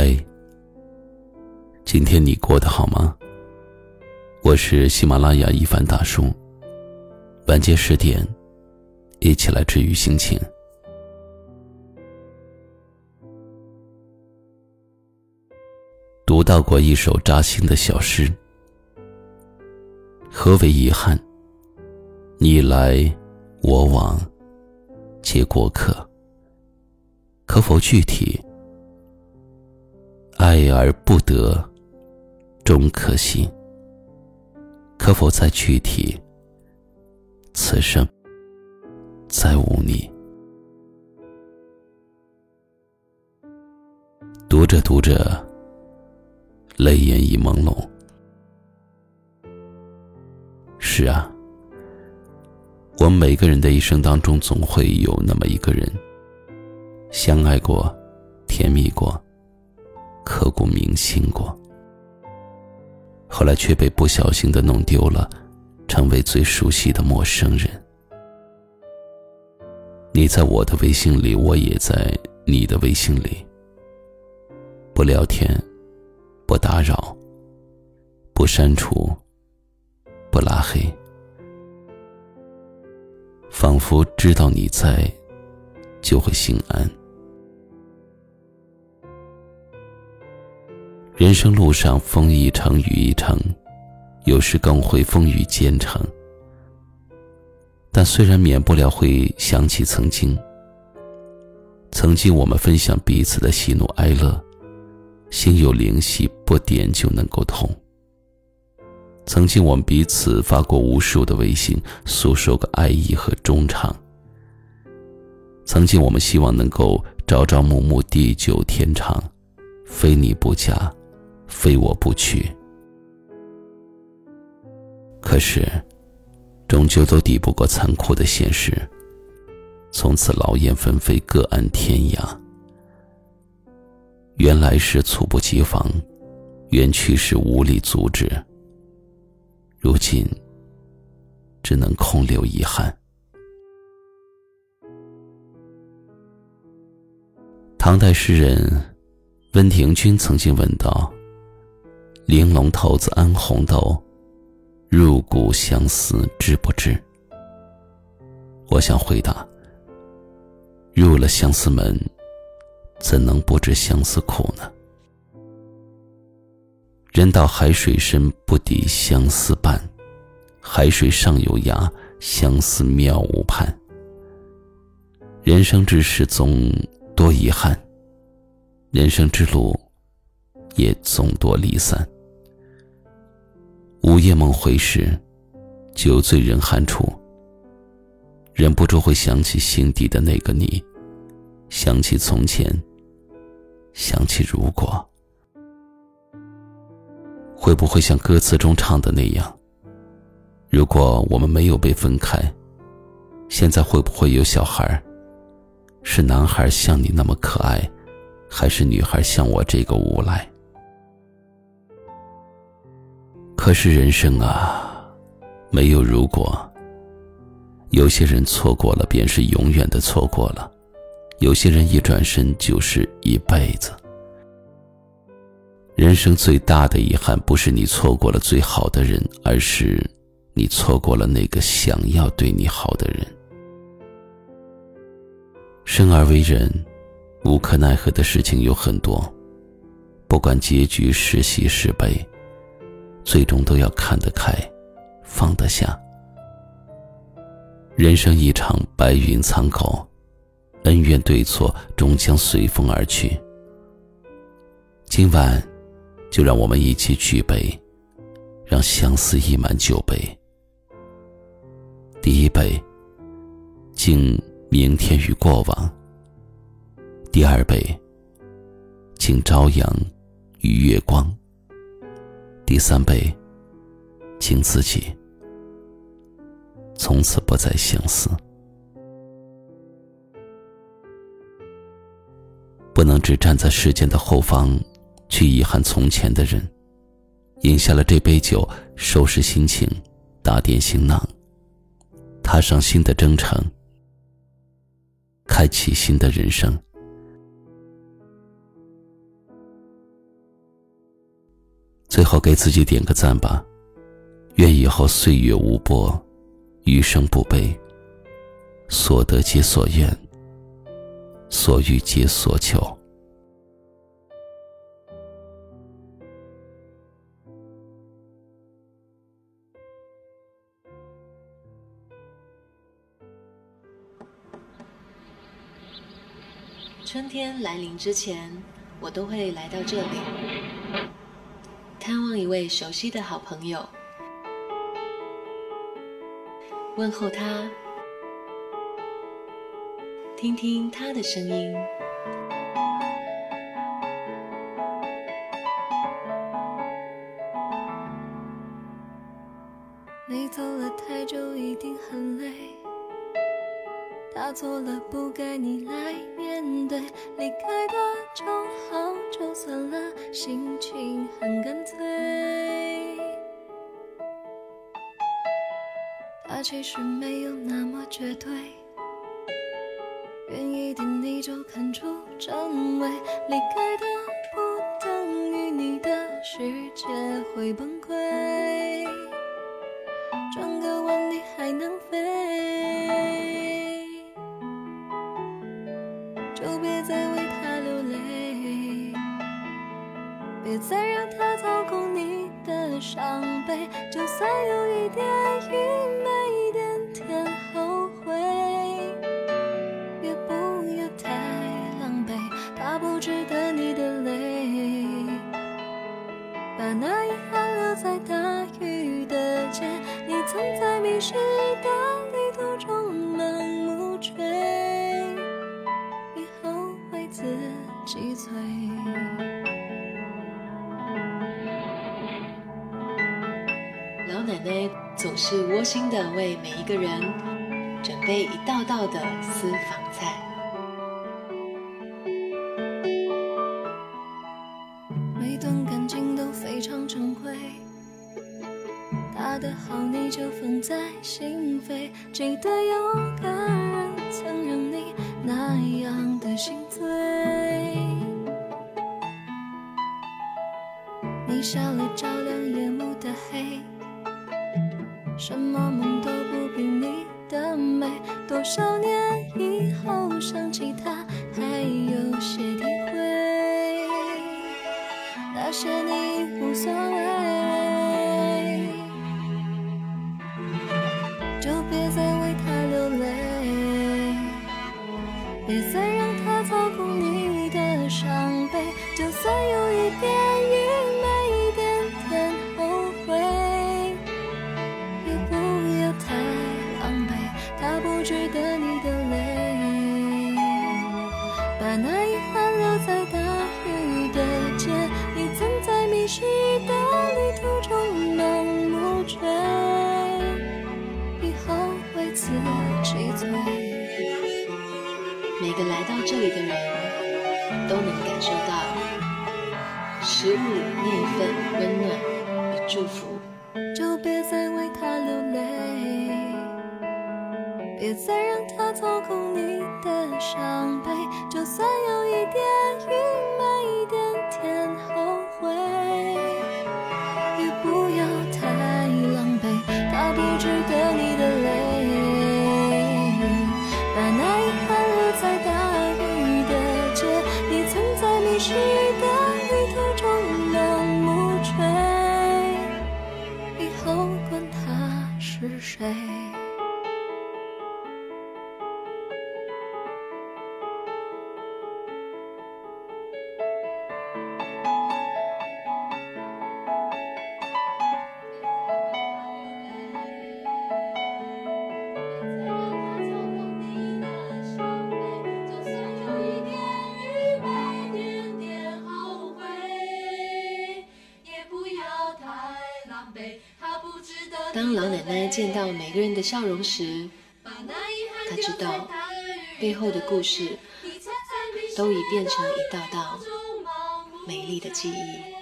嗨，今天你过得好吗？我是喜马拉雅一凡大叔。晚间十点，一起来治愈心情。读到过一首扎心的小诗：何为遗憾？你来我往，皆过客。可否具体？爱而不得，终可惜。可否再具体？此生再无你。读着读着，泪眼已朦胧。是啊，我们每个人的一生当中，总会有那么一个人，相爱过，甜蜜过。刻骨铭心过，后来却被不小心的弄丢了，成为最熟悉的陌生人。你在我的微信里，我也在你的微信里。不聊天，不打扰，不删除，不拉黑，仿佛知道你在，就会心安。人生路上，风一程雨一程，有时更会风雨兼程。但虽然免不了会想起曾经，曾经我们分享彼此的喜怒哀乐，心有灵犀，不点就能够通。曾经我们彼此发过无数的微信，诉说过爱意和衷肠。曾经我们希望能够朝朝暮暮，地久天长，非你不嫁。非我不娶，可是，终究都抵不过残酷的现实。从此劳燕分飞，各安天涯。原来是猝不及防，原去时无力阻止。如今，只能空留遗憾。唐代诗人温庭筠曾经问道。玲珑骰子安红豆，入骨相思知不知？我想回答：入了相思门，怎能不知相思苦呢？人到海水深，不抵相思半；海水上有涯，相思渺无畔。人生之事总多遗憾，人生之路也总多离散。午夜梦回时，酒醉人寒处，忍不住会想起心底的那个你，想起从前，想起如果，会不会像歌词中唱的那样？如果我们没有被分开，现在会不会有小孩？是男孩像你那么可爱，还是女孩像我这个无赖？可是人生啊，没有如果。有些人错过了，便是永远的错过了；有些人一转身就是一辈子。人生最大的遗憾，不是你错过了最好的人，而是你错过了那个想要对你好的人。生而为人，无可奈何的事情有很多，不管结局是喜是悲。最终都要看得开，放得下。人生一场白云苍狗，恩怨对错终将随风而去。今晚，就让我们一起举杯，让相思溢满酒杯。第一杯，敬明天与过往；第二杯，敬朝阳与月光。第三杯，敬自己，从此不再相思。不能只站在时间的后方，去遗憾从前的人。饮下了这杯酒，收拾心情，打点行囊，踏上新的征程，开启新的人生。最后给自己点个赞吧，愿以后岁月无波，余生不悲，所得皆所愿，所欲皆所求。春天来临之前，我都会来到这里，探望一位熟悉的好朋友，问候他，听听他的声音。你走了太久，一定很累。他错了，不该你来面对，离开的就好，就算了，心情很干脆。他其实没有那么绝对，远一点你就看出真伪，离开的不等于你的世界会崩溃，转个弯你还能飞。就别再为他流泪，别再让他操控你的伤悲，就算有一点愚昧，一点点后悔，也不要太狼狈，他不值得你的泪。把那遗憾留在大奶奶总是窝心的为每一个人准备一道道的私房菜。每段感情都非常珍贵，他的好你就放在心扉。记得有个人曾让你那样的心醉，你笑了照亮夜幕的黑。什么梦都不比你的美，多少年以后想起他，还有些体会。那些你无所谓，食物那一份温暖与祝福。就别再为他流泪。别再让他操控你的伤悲，就算有一点愚昧，一点点后悔，也不要太狼狈，他不值得你当老奶奶见到每个人的笑容时，她知道背后的故事都已变成一道道美丽的记忆。